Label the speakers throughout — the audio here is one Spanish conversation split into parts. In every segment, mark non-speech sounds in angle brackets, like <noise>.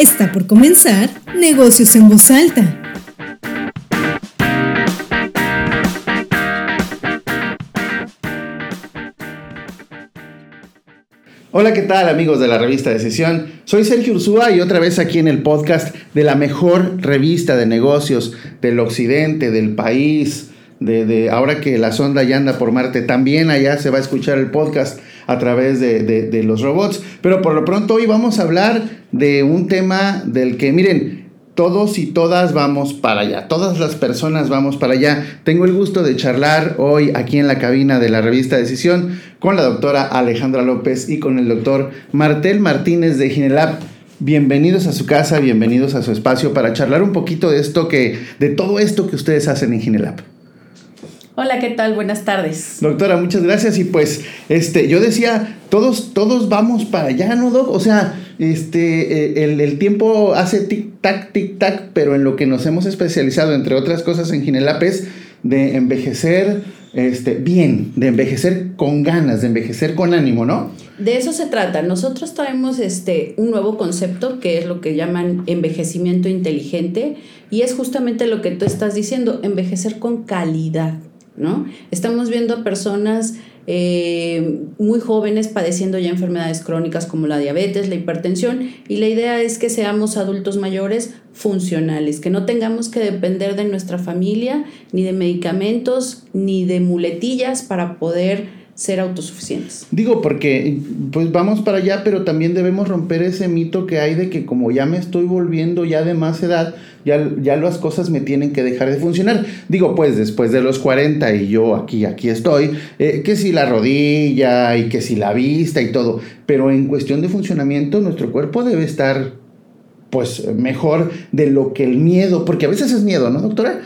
Speaker 1: Está por comenzar Negocios en Voz Alta.
Speaker 2: Hola, ¿qué tal amigos de la revista de sesión? Soy Sergio Ursúa y otra vez aquí en el podcast de la mejor revista de negocios del occidente, del país, de, ahora que la sonda ya anda por Marte, también allá se va a escuchar el podcast a través de, de, los robots. Pero por lo pronto hoy vamos a hablar de un tema del que, miren, todos y todas vamos para allá, todas las personas vamos para allá. Tengo el gusto de charlar hoy aquí en la cabina de la revista Decisión con la doctora Alejandra López y con el doctor Martel Martínez de Ginelab. Bienvenidos a su casa, bienvenidos a su espacio para charlar un poquito de esto que, de todo esto que ustedes hacen en Ginelab.
Speaker 3: Hola, ¿qué tal? Buenas tardes.
Speaker 2: Doctora, muchas gracias. Y pues, este, yo decía, todos, todos vamos para allá, ¿no, Doc? O sea, este, eh, el, tiempo hace tic-tac, tic-tac, pero en lo que nos hemos especializado, entre otras cosas, en Ginelap es de envejecer este, bien, de envejecer con ganas, de envejecer con ánimo, ¿no?
Speaker 3: De eso se trata. Nosotros traemos este, un nuevo concepto que es lo que llaman envejecimiento inteligente y es justamente lo que tú estás diciendo, envejecer con calidad. ¿No? Estamos viendo a personas eh, muy jóvenes padeciendo ya enfermedades crónicas como la diabetes, la hipertensión, y la idea es que seamos adultos mayores funcionales, que no tengamos que depender de nuestra familia, ni de medicamentos, ni de muletillas para poder ser autosuficientes.
Speaker 2: Digo, porque pues vamos para allá, pero también debemos romper ese mito que hay de que como ya me estoy volviendo ya de más edad, ya, ya las cosas me tienen que dejar de funcionar. Digo, pues después de los 40 y yo aquí, aquí estoy, eh, que si la rodilla y que si la vista y todo, pero en cuestión de funcionamiento nuestro cuerpo debe estar pues mejor de lo que el miedo, porque a veces es miedo, ¿no, doctora?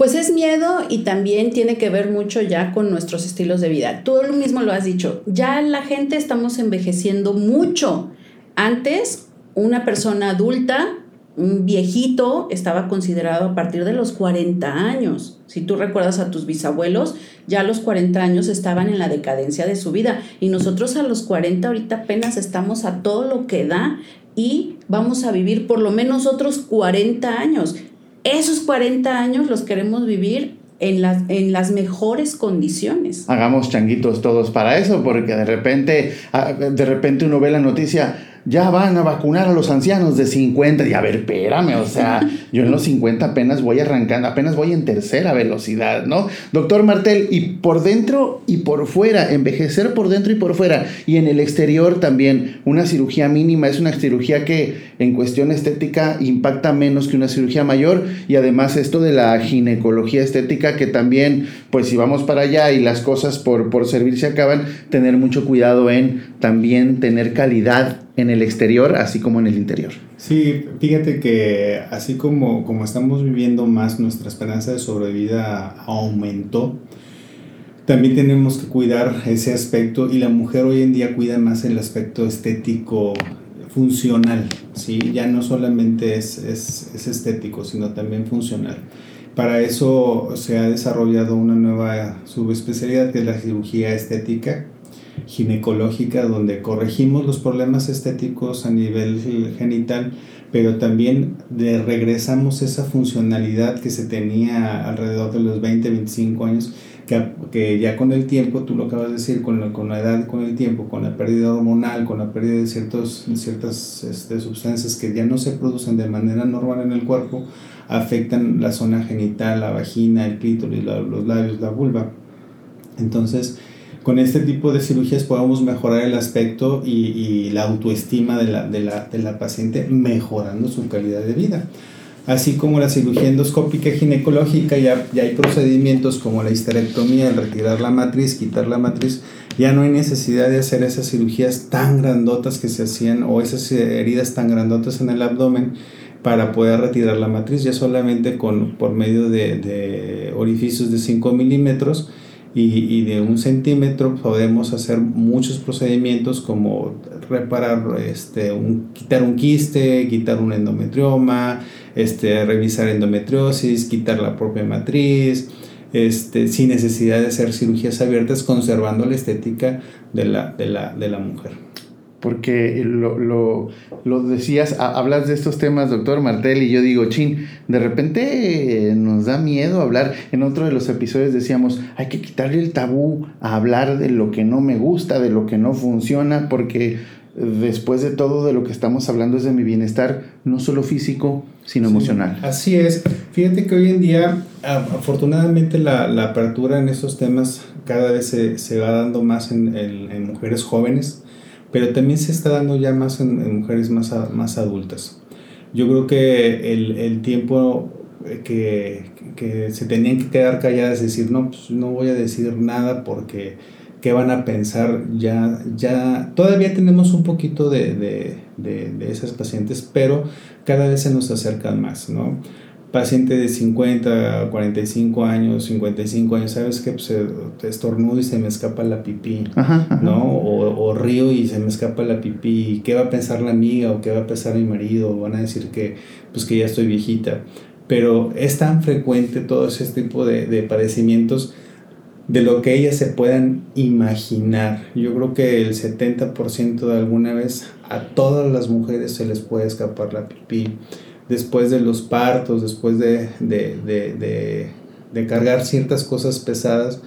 Speaker 3: Pues es miedo y también tiene que ver mucho ya con nuestros estilos de vida. Tú lo mismo lo has dicho, ya la gente estamos envejeciendo mucho. Antes, una persona adulta, un viejito, estaba considerado a partir de los 40 años. Si tú recuerdas a tus bisabuelos, ya a los 40 años estaban en la decadencia de su vida y nosotros a los 40 ahorita apenas estamos a todo lo que da y vamos a vivir por lo menos otros 40 años esos 40 años los queremos vivir en las, en las mejores condiciones.
Speaker 2: Hagamos changuitos todos para eso, porque de repente, ah, de repente uno ve la noticia, ya van a vacunar a los ancianos de 50. Y a ver, espérame, o sea, <laughs> yo en los 50 apenas voy arrancando, apenas voy en tercera velocidad, ¿no? Doctor Martel, y por dentro y por fuera, envejecer por dentro y por fuera, y en el exterior también, una cirugía mínima es una cirugía que en cuestión estética impacta menos que una cirugía mayor, y además esto de la ginecología estética, que también, pues si vamos para allá y las cosas por, por servir se acaban, tener mucho cuidado en también tener calidad en el exterior así como en el interior.
Speaker 4: Sí, fíjate que así como, como estamos viviendo más, nuestra esperanza de sobrevida aumentó. También tenemos que cuidar ese aspecto y la mujer hoy en día cuida más el aspecto estético funcional, ¿sí? ya no solamente es, es, es estético, sino también funcional. Para eso se ha desarrollado una nueva subespecialidad que es la cirugía estética, ginecológica donde corregimos los problemas estéticos a nivel genital, pero también le regresamos esa funcionalidad que se tenía alrededor de los 20, 25 años, que, que ya con el tiempo, tú lo acabas de decir, con la, con la edad, con el tiempo, con la pérdida hormonal, con la pérdida de ciertos, ciertas este, sustancias que ya no se producen de manera normal en el cuerpo, afectan la zona genital, la vagina, el clítoris, los labios, la vulva. Entonces, con este tipo de cirugías podemos mejorar el aspecto y, la autoestima de la, de, la, de la, paciente, mejorando su calidad de vida. Así como la cirugía endoscópica ginecológica, ya, ya hay procedimientos como la histerectomía, el retirar la matriz, quitar la matriz, ya no hay necesidad de hacer esas cirugías tan grandotas que se hacían o esas heridas tan grandotas en el abdomen para poder retirar la matriz, ya solamente con, por medio de, de orificios de 5 milímetros y, de un centímetro podemos hacer muchos procedimientos como reparar, este, un, quitar un quiste, quitar un endometrioma, este, revisar endometriosis, quitar la propia matriz, este, sin necesidad de hacer cirugías abiertas, conservando la estética de la, de la, de la mujer.
Speaker 2: Porque lo, lo, lo, decías, hablas de estos temas, doctor Martel, y yo digo, chin, de repente nos da miedo hablar. En otro de los episodios decíamos, hay que quitarle el tabú a hablar de lo que no me gusta, de lo que no funciona, porque después de todo de lo que estamos hablando es de mi bienestar, no solo físico, sino emocional.
Speaker 4: Así es. Fíjate que hoy en día, afortunadamente, la, la apertura en estos temas cada vez se, se va dando más en, en, en mujeres jóvenes pero también se está dando ya más en, mujeres más, más adultas. Yo creo que el, el tiempo que, que, se tenían que quedar calladas, decir, no, pues no voy a decir nada porque qué van a pensar, ya, ya todavía tenemos un poquito de, de, de, de esas pacientes, pero cada vez se nos acercan más, ¿no? Paciente de 50, 45 años, 55 años, ¿sabes qué? Pues estornudo y se me escapa la pipí, ¿no? O, río y se me escapa la pipí. ¿Qué va a pensar la amiga o qué va a pensar mi marido? Van a decir que, pues que ya estoy viejita. Pero es tan frecuente todo ese tipo de, de padecimientos de lo que ellas se puedan imaginar. Yo creo que el 70% de alguna vez a todas las mujeres se les puede escapar la pipí después de los partos, después de, de, de, de cargar ciertas cosas pesadas,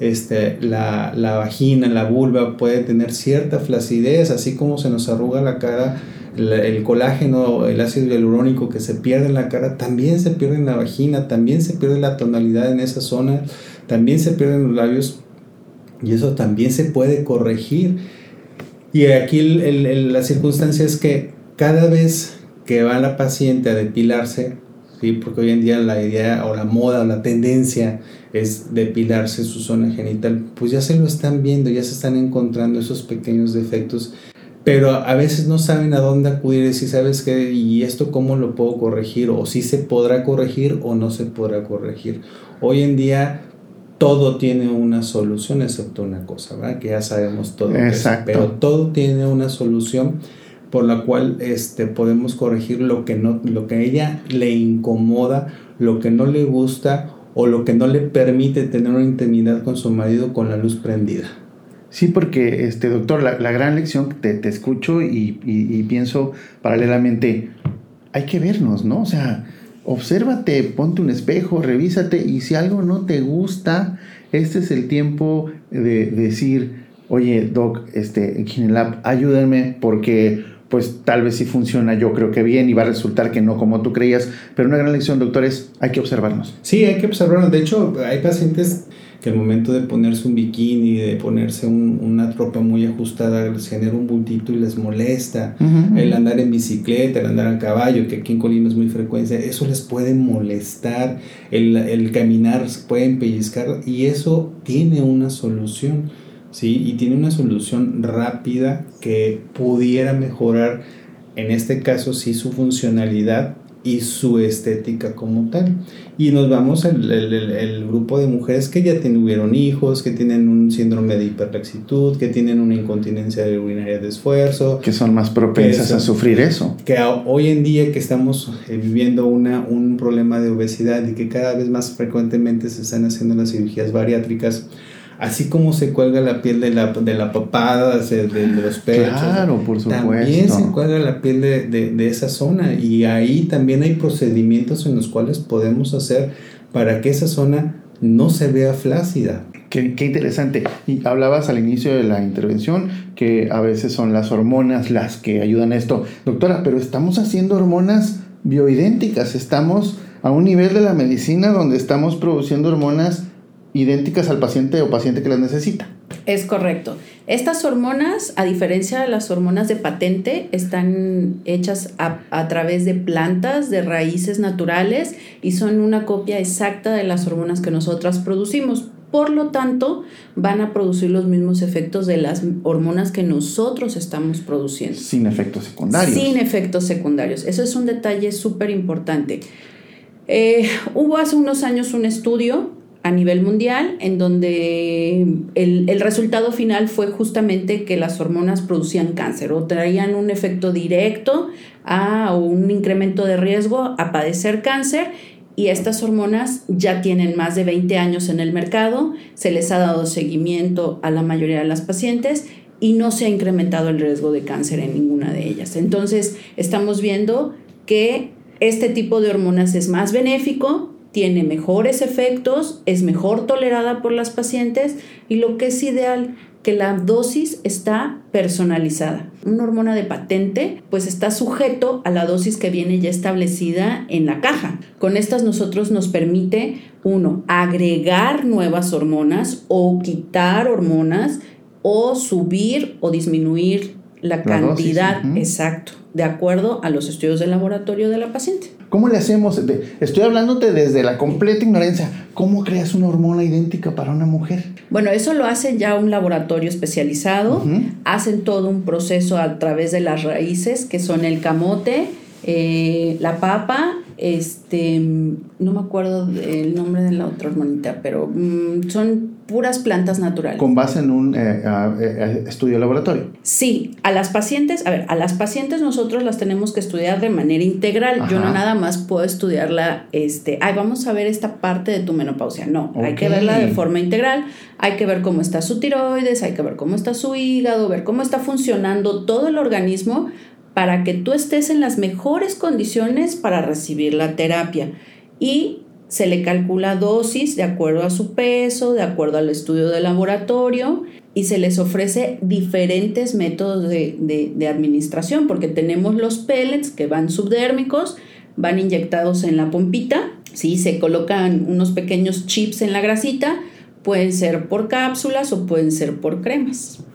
Speaker 4: este, la, la, vagina, la vulva puede tener cierta flacidez, así como se nos arruga la cara, el colágeno, el ácido hialurónico que se pierde en la cara, también se pierde en la vagina, también se pierde la tonalidad en esa zona, también se pierden los labios y eso también se puede corregir. Y aquí el, el, la circunstancia es que cada vez que va la paciente a depilarse, ¿sí? porque hoy en día la idea o la moda o la tendencia es depilarse su zona genital, pues ya se lo están viendo, ya se están encontrando esos pequeños defectos, pero a veces no saben a dónde acudir, si sabes que, y esto cómo lo puedo corregir, o si se podrá corregir o no se podrá corregir. Hoy en día todo tiene una solución, excepto una cosa, ¿verdad? Que ya sabemos todo.
Speaker 2: Exacto.
Speaker 4: pero todo tiene una solución por la cual este, podemos corregir lo que, no, lo que a ella le incomoda, lo que no le gusta o lo que no le permite tener una intimidad con su marido con la luz prendida.
Speaker 2: Sí, porque, este, doctor, la, la gran lección, te, te escucho y, y, pienso paralelamente, hay que vernos, ¿no? O sea, obsérvate, ponte un espejo, revísate y si algo no te gusta, este es el tiempo de decir, oye, doc, este, en ayúdenme porque pues tal vez si funciona yo creo que bien y va a resultar que no como tú creías, pero una gran lección, doctor, es hay que observarnos.
Speaker 4: Sí, hay que observarnos. De hecho, hay pacientes que al momento de ponerse un bikini, de ponerse un, una ropa muy ajustada, les genera un bultito y les molesta. Uh -huh. El andar en bicicleta, el andar a caballo, que aquí en Colima es muy frecuente, eso les puede molestar. El, el caminar se pueden pellizcar y eso tiene una solución ¿sí? Y tiene una solución rápida que pudiera mejorar, en este caso sí, su funcionalidad y su estética como tal. Y nos vamos al el, el, el, grupo de mujeres que ya tuvieron hijos, que tienen un síndrome de hiperlaxitud, que tienen una incontinencia urinaria de esfuerzo.
Speaker 2: Que son más propensas a sufrir eso.
Speaker 4: Que hoy en día que estamos eh, viviendo una, un problema de obesidad y que cada vez más frecuentemente se están haciendo las cirugías bariátricas, así como se cuelga la piel de la, de la papada, de, de los pechos.
Speaker 2: Claro, por supuesto.
Speaker 4: También se cuelga la piel de, de, de, esa zona y ahí también hay procedimientos en los cuales podemos hacer para que esa zona no se vea flácida.
Speaker 2: Qué, qué, interesante. Y hablabas al inicio de la intervención que a veces son las hormonas las que ayudan a esto. Doctora, pero estamos haciendo hormonas bioidénticas, estamos a un nivel de la medicina donde estamos produciendo hormonas idénticas al paciente o paciente que las necesita.
Speaker 3: Es correcto. Estas hormonas, a diferencia de las hormonas de patente, están hechas a, a, través de plantas, de raíces naturales y son una copia exacta de las hormonas que nosotras producimos. Por lo tanto, van a producir los mismos efectos de las hormonas que nosotros estamos produciendo.
Speaker 2: Sin efectos secundarios.
Speaker 3: Sin efectos secundarios. Eso es un detalle súper importante. Eh, hubo hace unos años un estudio a nivel mundial, en donde el, el, resultado final fue justamente que las hormonas producían cáncer o traían un efecto directo a un incremento de riesgo a padecer cáncer y estas hormonas ya tienen más de 20 años en el mercado, se les ha dado seguimiento a la mayoría de las pacientes y no se ha incrementado el riesgo de cáncer en ninguna de ellas. Entonces, estamos viendo que este tipo de hormonas es más benéfico, tiene mejores efectos, es mejor tolerada por las pacientes y lo que es ideal, que la dosis está personalizada. Una hormona de patente pues está sujeto a la dosis que viene ya establecida en la caja. Con estas nosotros nos permite, uno, agregar nuevas hormonas o quitar hormonas o subir o disminuir la, cantidad exacto de acuerdo a los estudios de laboratorio de la paciente.
Speaker 2: ¿Cómo le hacemos? Estoy hablándote desde la completa ignorancia. ¿Cómo creas una hormona idéntica para una mujer?
Speaker 3: Bueno, eso lo hace ya un laboratorio especializado. Hacen todo un proceso a través de las raíces, que son el camote, eh, la papa, este, no me acuerdo el nombre de la otra hormonita, pero mm, son puras plantas naturales.
Speaker 2: ¿Con base en un eh, eh, estudio laboratorio?
Speaker 3: Sí, a las pacientes, a ver, a las pacientes nosotros las tenemos que estudiar de manera integral. Yo no nada más puedo estudiarla, este, ay, vamos a ver esta parte de tu menopausia. No, hay que verla de forma integral, hay que ver cómo está su tiroides, hay que ver cómo está su hígado, ver cómo está funcionando todo el organismo para que tú estés en las mejores condiciones para recibir la terapia. Y se le calcula dosis de acuerdo a su peso, de acuerdo al estudio de laboratorio y se les ofrece diferentes métodos de, administración porque tenemos los pellets que van subdérmicos, van inyectados en la pompita, ¿sí? se colocan unos pequeños chips en la grasita, pueden ser por cápsulas o pueden ser por cremas.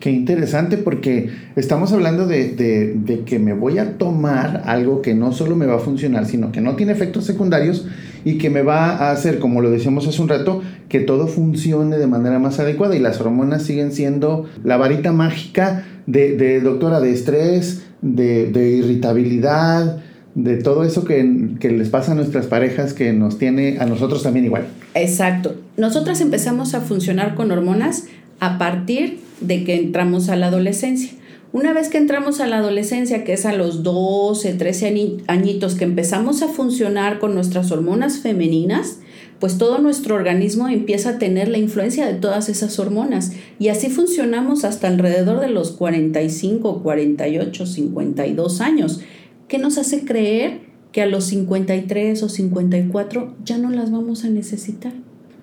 Speaker 2: Qué interesante porque estamos hablando de, que me voy a tomar algo que no solo me va a funcionar, sino que no tiene efectos secundarios y que me va a hacer, como lo decíamos hace un rato, que todo funcione de manera más adecuada y las hormonas siguen siendo la varita mágica de, doctora de estrés, de, irritabilidad, de todo eso que, que, les pasa a nuestras parejas que nos tiene a nosotros también igual.
Speaker 3: Exacto. Nosotras empezamos a funcionar con hormonas a partir de que entramos a la adolescencia. Una vez que entramos a la adolescencia, que es a los 12, 13 añitos, que empezamos a funcionar con nuestras hormonas femeninas, pues todo nuestro organismo empieza a tener la influencia de todas esas hormonas. Y así funcionamos hasta alrededor de los 45, 48, 52 años, que nos hace creer que a los 53 o 54 ya no las vamos a necesitar.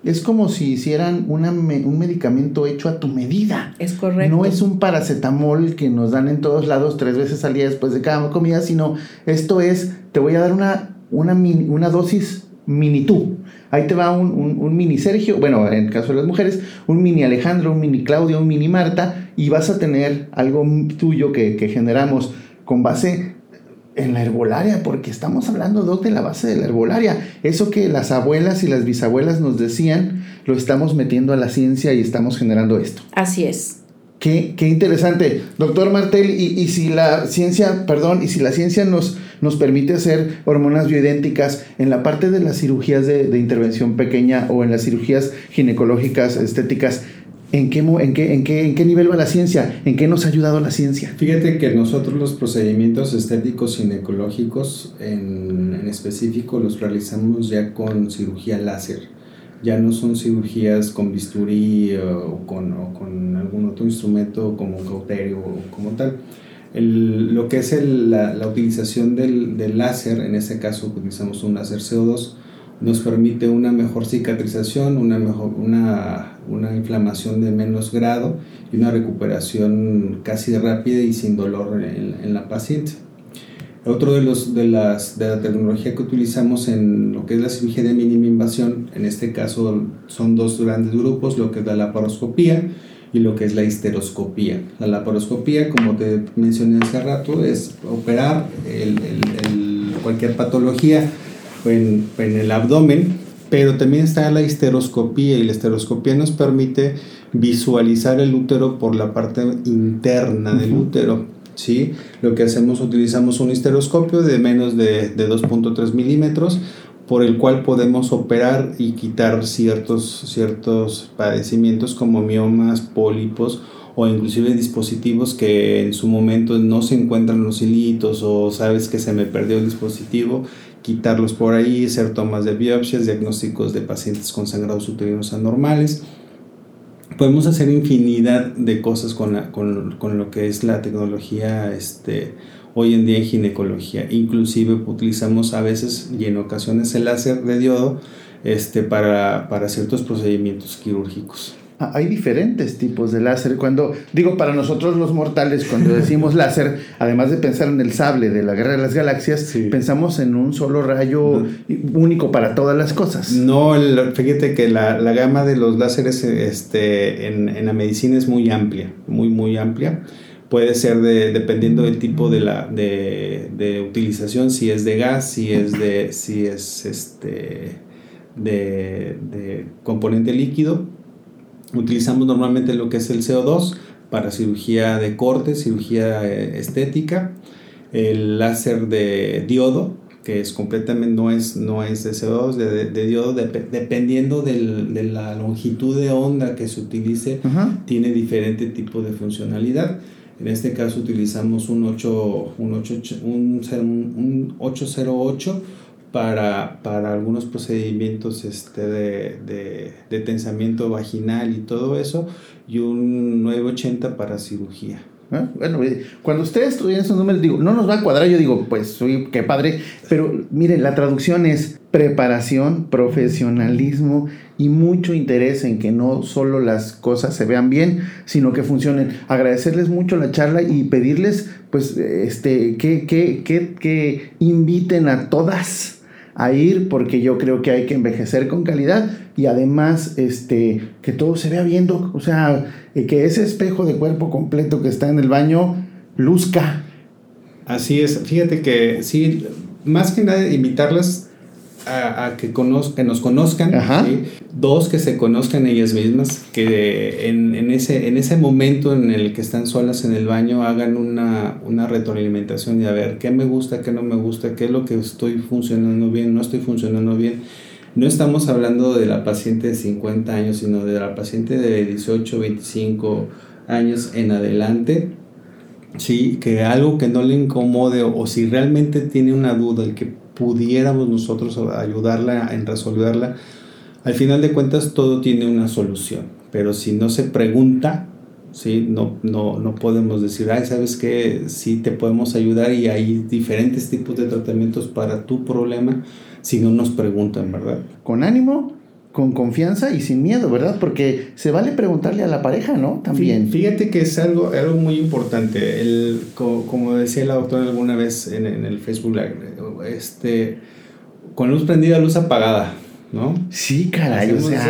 Speaker 2: Es como si hicieran una un medicamento hecho a tu medida.
Speaker 3: Es correcto.
Speaker 2: No es un paracetamol que nos dan en todos lados tres veces al día después de cada comida, sino esto es, te voy a dar una, una, una dosis mini tú. Ahí te va un, un, mini Sergio, bueno, en el caso de las mujeres, un mini Alejandro, un mini Claudio, un mini Marta, y vas a tener algo tuyo que, que generamos con base en la herbolaria, porque estamos hablando, Doc, de la base de la herbolaria. Eso que las abuelas y las bisabuelas nos decían, lo estamos metiendo a la ciencia y estamos generando esto.
Speaker 3: Así es.
Speaker 2: Qué, qué interesante. Doctor Martel, y, y, si la ciencia, perdón, y si la ciencia nos, nos permite hacer hormonas bioidénticas en la parte de las cirugías de, de intervención pequeña o en las cirugías ginecológicas, estéticas, ¿En qué, en, qué, en, qué, ¿En qué nivel va la ciencia? ¿En qué nos ha ayudado la ciencia?
Speaker 4: Fíjate que nosotros los procedimientos estéticos ginecológicos en, en específico los realizamos ya con cirugía láser. Ya no son cirugías con bisturí o con, o con algún otro instrumento como cauterio o como tal. El, lo que es el, la, la, utilización del, del, láser, en este caso utilizamos un láser CO2, nos permite una mejor cicatrización, una, mejor, una, una inflamación de menos grado y una recuperación casi rápida y sin dolor en, en la paciente. Otro de, los, de, las, de la tecnología que utilizamos en lo que es la cirugía de mínima invasión, en este caso son dos grandes grupos, lo que es la laparoscopía y lo que es la histeroscopía. La laparoscopía, como te mencioné hace rato, es operar el, el, cualquier patología en, en el abdomen, pero también está la histeroscopía y la histeroscopía nos permite visualizar el útero por la parte interna del útero. ¿sí? Lo que hacemos, utilizamos un histeroscopio de menos de, de 2.3 milímetros por el cual podemos operar y quitar ciertos, ciertos padecimientos como miomas, pólipos o inclusive dispositivos que en su momento no se encuentran los hilitos o sabes que se me perdió el dispositivo quitarlos por ahí, hacer tomas de biopsias, diagnósticos de pacientes con sangrados uterinos anormales. podemos hacer infinidad de cosas con, con, con, lo que es la tecnología este, hoy en día en ginecología. Inclusive utilizamos a veces y en ocasiones el láser de diodo este, para, para ciertos procedimientos quirúrgicos.
Speaker 2: Hay diferentes tipos de láser. Cuando digo para nosotros los mortales, cuando decimos láser, además de pensar en el sable de la guerra de las galaxias, pensamos en un solo rayo único para todas las cosas.
Speaker 4: No, fíjate que la, la, gama de los láseres este, en, en, la medicina es muy amplia, muy, muy amplia. Puede ser de, dependiendo del tipo de, la, de, de utilización, si es de gas, si es de, si es este, de, de componente líquido Utilizamos normalmente lo que es el CO2 para cirugía de corte, cirugía eh, estética, el láser de diodo, que es completamente no es, no es de CO2, de, diodo, dependiendo de la longitud de onda que se utilice, tiene diferente tipo de funcionalidad. En este caso utilizamos un, 8, un, 8, un, un 808 para, para algunos procedimientos este, de, de, de, tensamiento vaginal y todo eso, y un 980 para cirugía.
Speaker 2: ¿Eh? Bueno, cuando ustedes estudian esos números, digo, no nos va a cuadrar, yo digo, pues soy qué padre, pero miren, la traducción es preparación, profesionalismo y mucho interés en que no solo las cosas se vean bien, sino que funcionen. Agradecerles mucho la charla y pedirles, pues, este, que, que, que, que inviten a todas a ir porque yo creo que hay que envejecer con calidad y además este, que todo se vea viendo, o sea, eh, que ese espejo de cuerpo completo que está en el baño luzca.
Speaker 4: Así es, fíjate que sí, más que nada invitarlas a, que, que nos conozcan, dos, que se conozcan ellas mismas, que en, en, ese, en ese momento en el que están solas en el baño hagan una, una retroalimentación y a ver qué me gusta, qué no me gusta, qué es lo que estoy funcionando bien, no estoy funcionando bien. No estamos hablando de la paciente de 50 años, sino de la paciente de 18, 25 años en adelante. Sí, que algo que no le incomode o, si realmente tiene una duda, el que pudiéramos nosotros ayudarla en resolverla, al final de cuentas todo tiene una solución, pero si no se pregunta, ¿sí? no, no, no podemos decir, ay, ¿sabes qué? Sí te podemos ayudar y hay diferentes tipos de tratamientos para tu problema si no nos preguntan, ¿verdad?
Speaker 2: Con ánimo, con confianza y sin miedo, ¿verdad? Porque se vale preguntarle a la pareja, ¿no? También.
Speaker 4: Fíjate que es algo, algo muy importante. El, como decía la doctora alguna vez en, en el Facebook este, con luz prendida, luz apagada, ¿no?
Speaker 2: Sí, caray, o sea.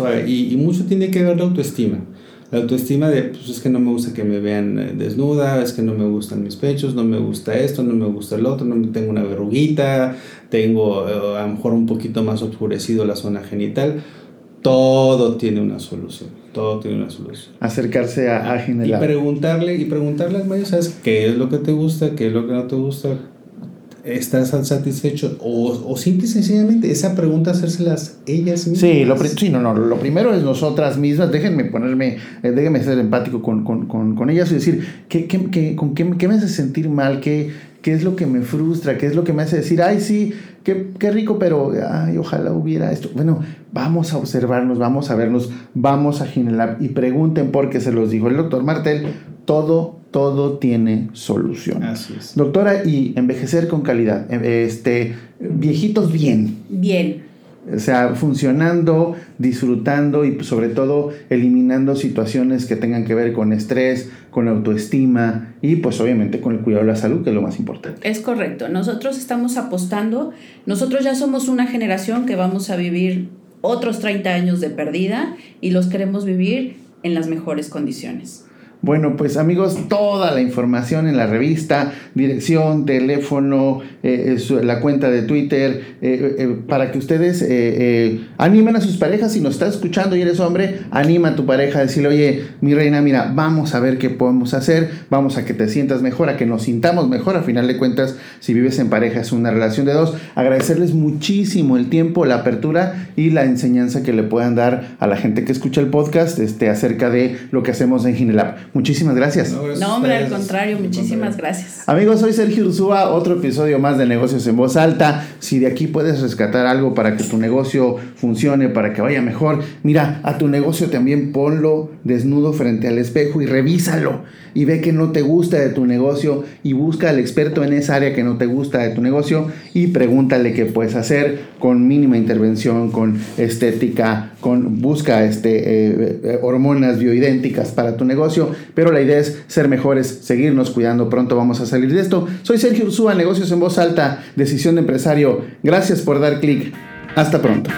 Speaker 4: Apagada. Y, y mucho tiene que ver la autoestima. La autoestima de, pues es que no me gusta que me vean eh, desnuda, es que no me gustan mis pechos, no me gusta esto, no me gusta el otro, no tengo una verruguita, tengo eh, a lo mejor un poquito más oscurecido la zona genital. Todo tiene una solución, todo tiene una solución.
Speaker 2: Acercarse a, a
Speaker 4: Y preguntarle, y preguntarle al medio, ¿sabes qué es lo que te gusta, qué es lo que no te gusta? Estás satisfecho o, o simple y sencillamente esa pregunta hacérselas ellas mismas.
Speaker 2: Sí, lo, sí, no, no, lo primero es nosotras mismas, déjenme ponerme, eh, déjenme ser empático con, con, con, con ellas y decir, ¿qué, qué, qué, con qué, qué, me hace sentir mal? ¿Qué, ¿Qué es lo que me frustra? ¿Qué es lo que me hace decir, ay, sí, qué, qué rico, pero ay, ojalá hubiera esto? Bueno, vamos a observarnos, vamos a vernos, vamos a generar y pregunten por qué se los dijo el doctor Martel, todo todo tiene solución.
Speaker 4: Así es.
Speaker 2: Doctora, y envejecer con calidad. Este, viejitos bien.
Speaker 3: Bien.
Speaker 2: O sea, funcionando, disfrutando y sobre todo eliminando situaciones que tengan que ver con estrés, con autoestima y pues obviamente con el cuidado de la salud, que es lo más importante.
Speaker 3: Es correcto. Nosotros estamos apostando, nosotros ya somos una generación que vamos a vivir otros 30 años de perdida y los queremos vivir en las mejores condiciones.
Speaker 2: Bueno, pues amigos, toda la información en la revista, dirección, teléfono, eh, eh, la cuenta de Twitter, eh, para que ustedes animen a sus parejas. Si nos estás escuchando y eres hombre, anima a tu pareja a decirle, oye, mi reina, mira, vamos a ver qué podemos hacer, vamos a que te sientas mejor, a que nos sintamos mejor. A final de cuentas, si vives en pareja es una relación de dos. Agradecerles muchísimo el tiempo, la apertura y la enseñanza que le puedan dar a la gente que escucha el podcast este, acerca de lo que hacemos en Ginelab muchísimas gracias.
Speaker 3: No, hombre, al contrario, muchísimas gracias.
Speaker 2: Amigos, soy Sergio Ursúa, otro episodio más de Negocios en Voz Alta. Si de aquí puedes rescatar algo para que tu negocio funcione, para que vaya mejor, mira, a tu negocio también ponlo desnudo frente al espejo y revísalo y ve que no te gusta de tu negocio y busca al experto en esa área que no te gusta de tu negocio y pregúntale qué puedes hacer con mínima intervención, con estética, con busca este, eh, eh, hormonas bioidénticas para tu negocio, pero la idea es ser mejores, seguirnos cuidando, pronto vamos a salir de esto. Soy Sergio Ursúa, Negocios en Voz Alta, Decisión de Empresario. Gracias por dar clic. Hasta pronto.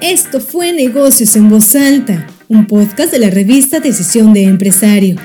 Speaker 1: Esto fue Negocios en Voz Alta, un podcast de la revista Decisión de Empresario.